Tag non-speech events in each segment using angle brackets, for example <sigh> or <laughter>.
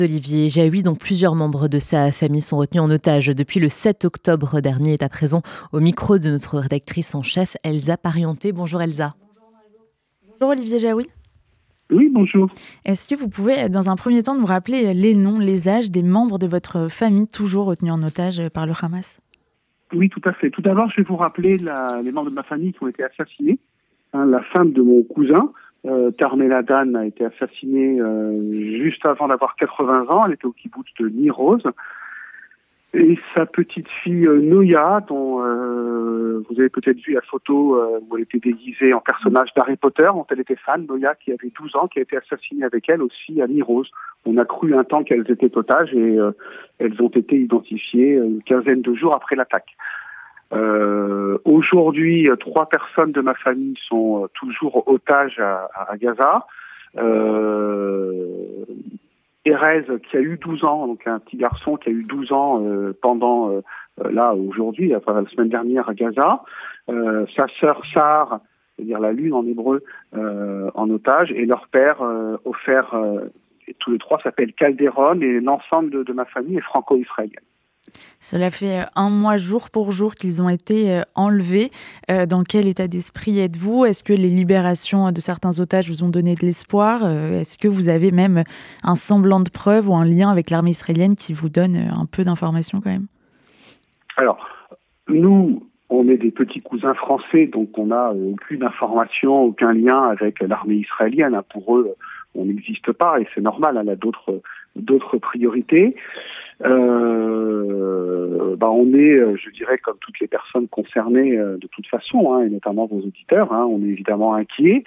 Olivier Jaoui, dont plusieurs membres de sa famille sont retenus en otage depuis le 7 octobre dernier, est à présent au micro de notre rédactrice en chef, Elsa Parienté. Bonjour Elsa. Bonjour Olivier Jaoui. Oui, bonjour. Est-ce que vous pouvez, dans un premier temps, nous rappeler les noms, les âges des membres de votre famille toujours retenus en otage par le Hamas? Oui, tout à fait. Tout d'abord, je vais vous rappeler les membres de ma famille qui ont été assassinés. Hein, la femme de mon cousin, euh, Carmela Dan a été assassinée euh, juste avant d'avoir 80 ans. Elle était au kibbutz de Nirose. Et sa petite fille euh, Noya, dont euh, vous avez peut-être vu la photo euh, où elle était déguisée en personnage d'Harry Potter, dont elle était fan, Noya qui avait 12 ans, qui a été assassinée avec elle aussi à Nirose. On a cru un temps qu'elles étaient otages et elles ont été identifiées une quinzaine de jours après l'attaque. Euh, Aujourd'hui, trois personnes de ma famille sont toujours otages à, à Gaza. Euh, Erez, qui a eu 12 ans, donc un petit garçon qui a eu 12 ans euh, pendant, euh, là, aujourd'hui, la semaine dernière à Gaza. Euh, sa sœur Sar, c'est-à-dire la lune en hébreu, en otage, et leur père offert, tous les trois s'appellent Calderon, et l'ensemble de, de ma famille est franco-israélienne. Cela fait euh, un mois jour pour jour qu'ils ont été euh, enlevés. Euh, dans quel état d'esprit êtes-vous? Est-ce que les libérations de certains otages vous ont donné de l'espoir? Est-ce que vous avez même un semblant de preuve ou un lien avec l'armée israélienne qui vous donne un peu d'informations quand même? Alors, nous, on est des petits cousins français, donc on n'a aucune information, aucun lien avec l'armée israélienne. Pour eux, on n'existe pas et c'est normal, elle a d'autres priorités. Euh, bah on est, euh, je dirais, comme toutes les personnes concernées euh, de toute façon, hein, et notamment vos auditeurs, hein, on est évidemment inquiets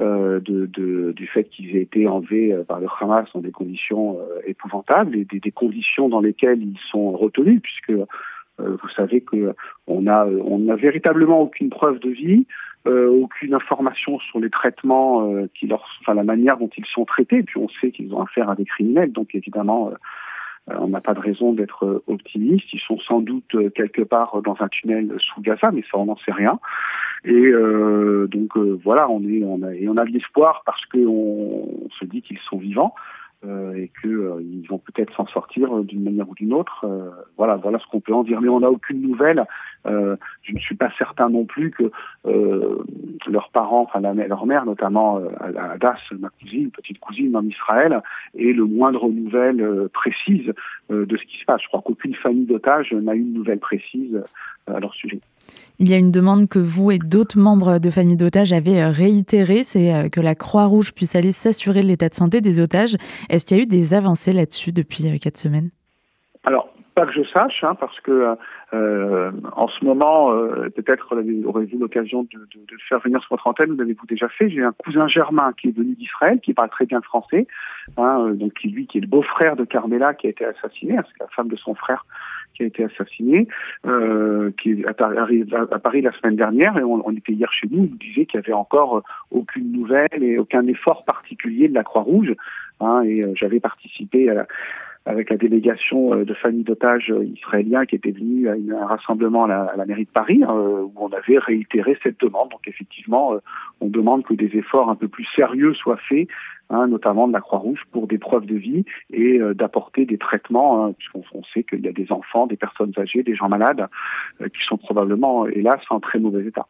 euh, de, de, du fait qu'ils aient été enlevés par le Hamas dans des conditions épouvantables et des, des, conditions dans lesquelles ils sont retenus, puisque vous savez que on a on n'a véritablement aucune preuve de vie, euh, aucune information sur les traitements euh, qui leur, enfin la manière dont ils sont traités. Puis on sait qu'ils ont affaire à des criminels, donc évidemment euh, on n'a pas de raison d'être euh, optimiste. Ils sont sans doute euh, quelque part dans un tunnel sous Gaza, mais ça on n'en sait rien. Et euh, donc voilà, on est, on a, et on a de l'espoir parce qu'on on se dit qu'ils sont vivants euh, et qu'ils euh, vont peut-être s'en sortir d'une manière ou d'une autre. voilà, voilà ce qu'on peut en dire. Mais on n'a aucune nouvelle. je ne suis pas certain non plus que leurs parents, enfin leur mère notamment, Adas, ma cousine, petite cousine en Israël, ait le moindre nouvelle précise de ce qui se passe. Je crois qu'aucune famille d'otages n'a eu une nouvelle précise à leur sujet. Il y a une demande que vous et d'autres membres de familles d'otages avez euh, réitérée, c'est euh, que la Croix-Rouge puisse aller s'assurer de l'état de santé des otages. Est-ce qu'il y a eu des avancées là-dessus depuis euh, quatre semaines? Alors, pas que je sache, hein, parce que en ce moment, peut-être aurez-vous l'occasion de, faire venir sur votre antenne, vous l'avez-vous déjà fait? J'ai un cousin germain qui est venu d'Israël, qui parle très bien français, hein, donc lui qui est le beau-frère de Carmela qui a été assassiné, hein, c'est la femme de son frère qui a été assassiné, euh, qui est à Paris, la semaine dernière, et on, était hier chez nous, il nous disait qu'il n'y avait encore aucune nouvelle et aucun effort particulier de la Croix-Rouge. Hein, et euh, j'avais participé à la, avec la délégation euh, de familles d'otages euh, israéliens qui était venue à, un rassemblement à la, à la, mairie de Paris, hein, où on avait réitéré cette demande. Donc effectivement, on demande que des efforts un peu plus sérieux soient faits Hein, notamment de la Croix-Rouge, pour des preuves de vie et euh, d'apporter des traitements, hein, puisqu'on sait qu'il y a des enfants, des personnes âgées, des gens malades, euh, qui sont probablement, hélas, en très mauvais état.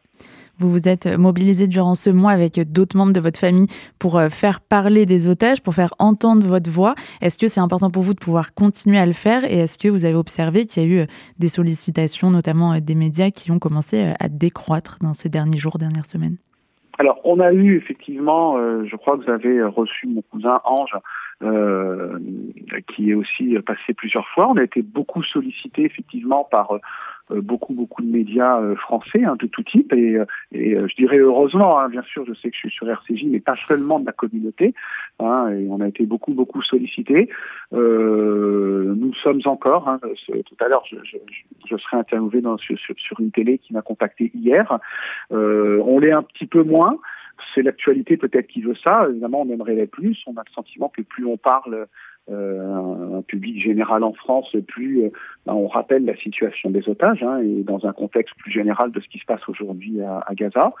Vous vous êtes mobilisé durant ce mois avec d'autres membres de votre famille pour euh, faire parler des otages, pour faire entendre votre voix. Est-ce que c'est important pour vous de pouvoir continuer à le faire et est-ce que vous avez observé qu'il y a eu des sollicitations, notamment des médias, qui ont commencé à décroître dans ces derniers jours, dernières semaines? Alors, on a eu effectivement, euh, je crois que vous avez reçu mon cousin Ange, euh, qui est aussi passé plusieurs fois. On a été beaucoup sollicité effectivement par euh, beaucoup beaucoup de médias euh, français hein, de tout type et, euh, et je dirais heureusement hein, bien sûr je sais que je suis sur RCJ mais pas seulement de la communauté hein, et on a été beaucoup beaucoup sollicité nous sommes encore hein, tout à l'heure je, je, je, serai interviewé dans, sur, sur une télé qui m'a contacté hier on l'est un petit peu moins c'est l'actualité peut-être qui veut ça. Évidemment, on aimerait les plus. On a le sentiment que plus on parle euh, un public général en France, plus euh, ben, on rappelle la situation des otages hein, et dans un contexte plus général de ce qui se passe aujourd'hui à, à, Gaza.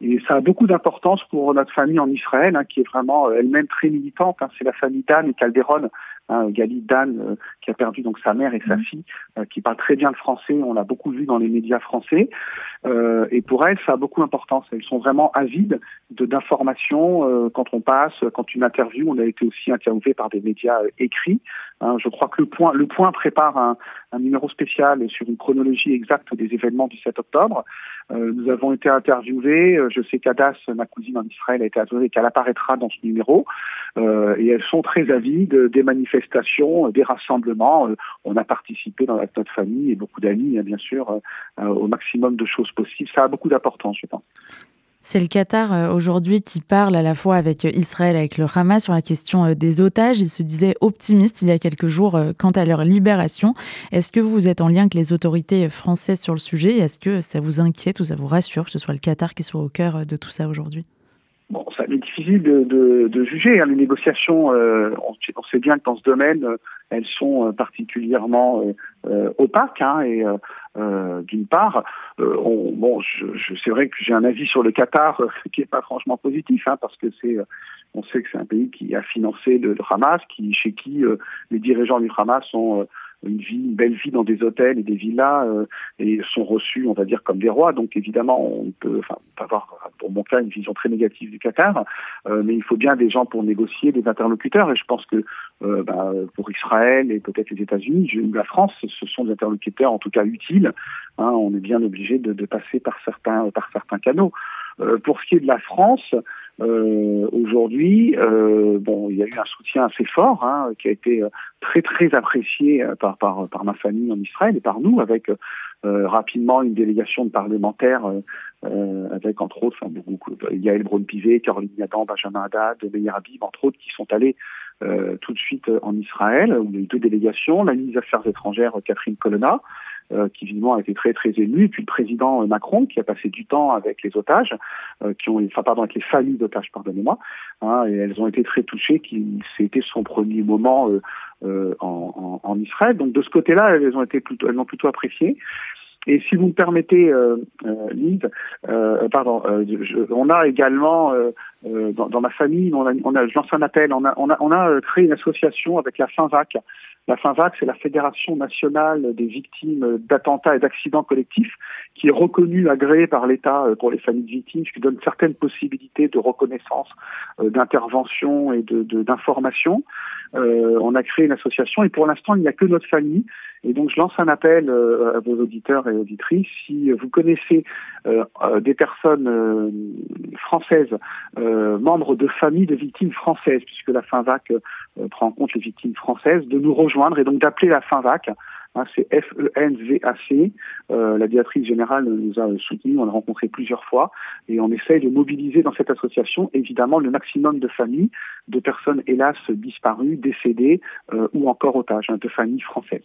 Et ça a beaucoup d'importance pour notre famille en Israël, hein, qui est vraiment euh, elle-même très militante. Hein. C'est la famille Dan et Calderon Hein, Gali Dan, qui a perdu donc sa mère et sa mmh. fille, qui parle très bien le français. On l'a beaucoup vu dans les médias français. et pour elles, ça a beaucoup d'importance. Elles sont vraiment avides de d'informations quand on passe, quand une interview. On a été aussi interviewé par des médias écrits. Hein, je crois que le point, le point prépare un, un numéro spécial sur une chronologie exacte des événements du 7 octobre. Euh, nous avons été interviewés. Euh, je sais qu'Adas, ma cousine en Israël, a été interviewée et qu'elle apparaîtra dans ce numéro. Euh, et elles sont très avides des manifestations, des rassemblements. on a participé dans notre famille et beaucoup d'amis, hein, bien sûr, au maximum de choses possibles. Ça a beaucoup d'importance, je pense. C'est le Qatar euh, aujourd'hui qui parle à la fois avec euh, Israël, avec le Hamas sur la question euh, des otages. Il se disait optimiste il y a quelques jours quant à leur libération. Est-ce que vous êtes en lien avec les autorités françaises sur le sujet? Est-ce que ça vous inquiète ou ça vous rassure que ce soit le Qatar qui soit au cœur de tout ça aujourd'hui? Bon, ça est difficile de, juger. Hein. Les négociations, on, sait bien que dans ce domaine, elles sont particulièrement opaques. Hein, euh, d'une part, euh, on, bon, je, je c'est vrai que j'ai un avis sur le Qatar euh, <laughs> qui est pas franchement positif, hein, parce que c'est, on sait que c'est un pays qui a financé le, Hamas, qui chez qui les dirigeants du Hamas ont une vie, une belle vie dans des hôtels et des villas euh, et sont reçus, on va dire, comme des rois. Donc évidemment, on peut, avoir, pour mon cas, une vision très négative du Qatar, euh, mais il faut bien des gens pour négocier, des interlocuteurs. Et je pense que euh, bah, pour Israël et peut-être les États-Unis, la France, ce sont des interlocuteurs en tout cas utiles. Hein, on est bien obligé de, de, passer par certains, par certains canaux. pour ce qui est de la France, euh, Aujourd'hui, euh, bon, il y a eu un soutien assez fort hein, qui a été euh, très très apprécié euh, par, par, par ma famille en Israël et par nous, avec euh, rapidement une délégation de parlementaires, euh, avec entre autres, beaucoup, Yael Braun-Pivet, Caroline Yadan, Benjamin Haddad, Meir Habib, entre autres, qui sont allés tout de suite en Israël, il y a eu deux délégations, la ministre des Affaires étrangères Catherine Colonna, euh, qui visiblement a été très très ému, puis le président Macron qui a passé du temps avec les otages, euh, qui ont, enfin pardon, avec les familles d'otages, pardonnez-moi, hein, et elles ont été très touchées. Qui c'était son premier moment euh, en, en, en, Israël. Donc de ce côté-là, elles ont été plutôt, elles l'ont plutôt apprécié. Et si vous me permettez, euh, Lise, euh, pardon, je, on a également dans, dans, ma famille, on a, on a, je lance un appel, on a, on a, on a créé une association avec la FINVAC, la FINVAC, c'est la Fédération nationale des victimes d'attentats et d'accidents collectifs, qui est reconnue, agréée par l'État euh, pour les familles de victimes, qui donne certaines possibilités de reconnaissance, euh, d'intervention et d'information. Euh, on a créé une association et pour l'instant, il n'y a que notre famille. Et donc, je lance un appel à vos auditeurs et auditrices. Si vous connaissez des personnes françaises, membres de familles de victimes françaises, puisque la FINVAC prend en compte les victimes françaises, de nous rejoindre et donc d'appeler la FINVAC. Hein, c'est F-E-N-V-A-C. Euh, la directrice générale nous a soutenus, on l'a rencontré plusieurs fois et on essaye de mobiliser dans cette association évidemment le maximum de familles, de personnes hélas disparues, décédées euh, ou encore otages, hein, de familles françaises.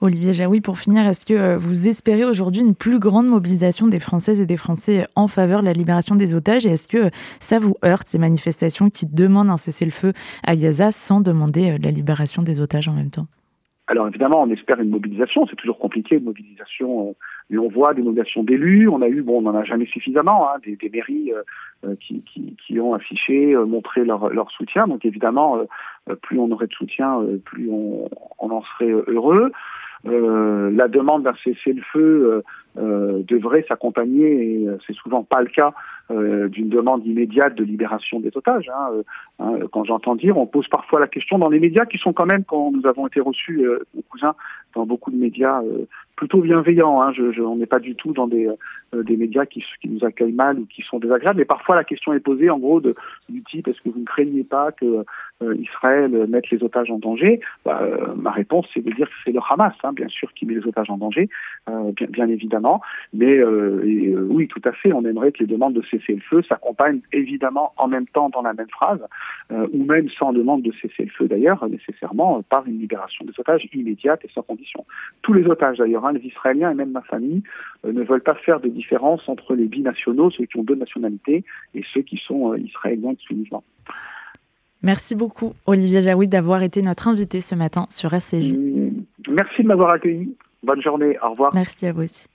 Olivier Jaoui, pour finir, est-ce que euh, vous espérez aujourd'hui une plus grande mobilisation des Françaises et des Français en faveur de la libération des otages? Et est-ce que ça vous heurte, ces manifestations qui demandent un cessez-le-feu à Gaza sans demander la libération des otages en même temps? Alors évidemment, on espère une mobilisation. C'est toujours compliqué une mobilisation, euh, mais on voit des mobilisations d'élus. On a eu, bon, on n'en a jamais suffisamment, hein, des, mairies euh, euh, qui, ont affiché, montré leur, soutien. Donc évidemment, plus on aurait de soutien, plus on, en serait heureux. la demande d'un cessez-le-feu devrait s'accompagner, et c'est souvent pas le cas, d'une demande immédiate de libération des otages. Hein. Hein, quand j'entends dire, on pose parfois la question dans les médias qui sont quand même, quand nous avons été reçus, euh, mon cousin, dans beaucoup de médias euh, plutôt bienveillants. Hein, on n'est pas du tout dans des, euh, des médias qui, nous accueillent mal ou qui sont désagréables, mais parfois la question est posée en gros de, du type est-ce que vous ne craignez pas que euh, Israël mette les otages en danger? Bah, Ma réponse c'est de dire que c'est le Hamas, hein, bien sûr, qui met les otages en danger, bien, évidemment. Mais oui, tout à fait, on aimerait que les demandes de cesser le feu s'accompagnent évidemment en même temps dans la même phrase euh, ou même sans demande de cesser le feu d'ailleurs, nécessairement par une libération des otages immédiate et sans condition. Tous les otages d'ailleurs, les Israéliens et même ma famille, euh, ne veulent pas faire de différence entre les binationaux, ceux qui ont deux nationalités, et ceux qui sont euh, israéliens exclusivement. Merci beaucoup Olivier Jaoui d'avoir été notre invité ce matin sur RCJ. Merci de m'avoir accueilli. Bonne journée, au revoir. Merci à vous aussi.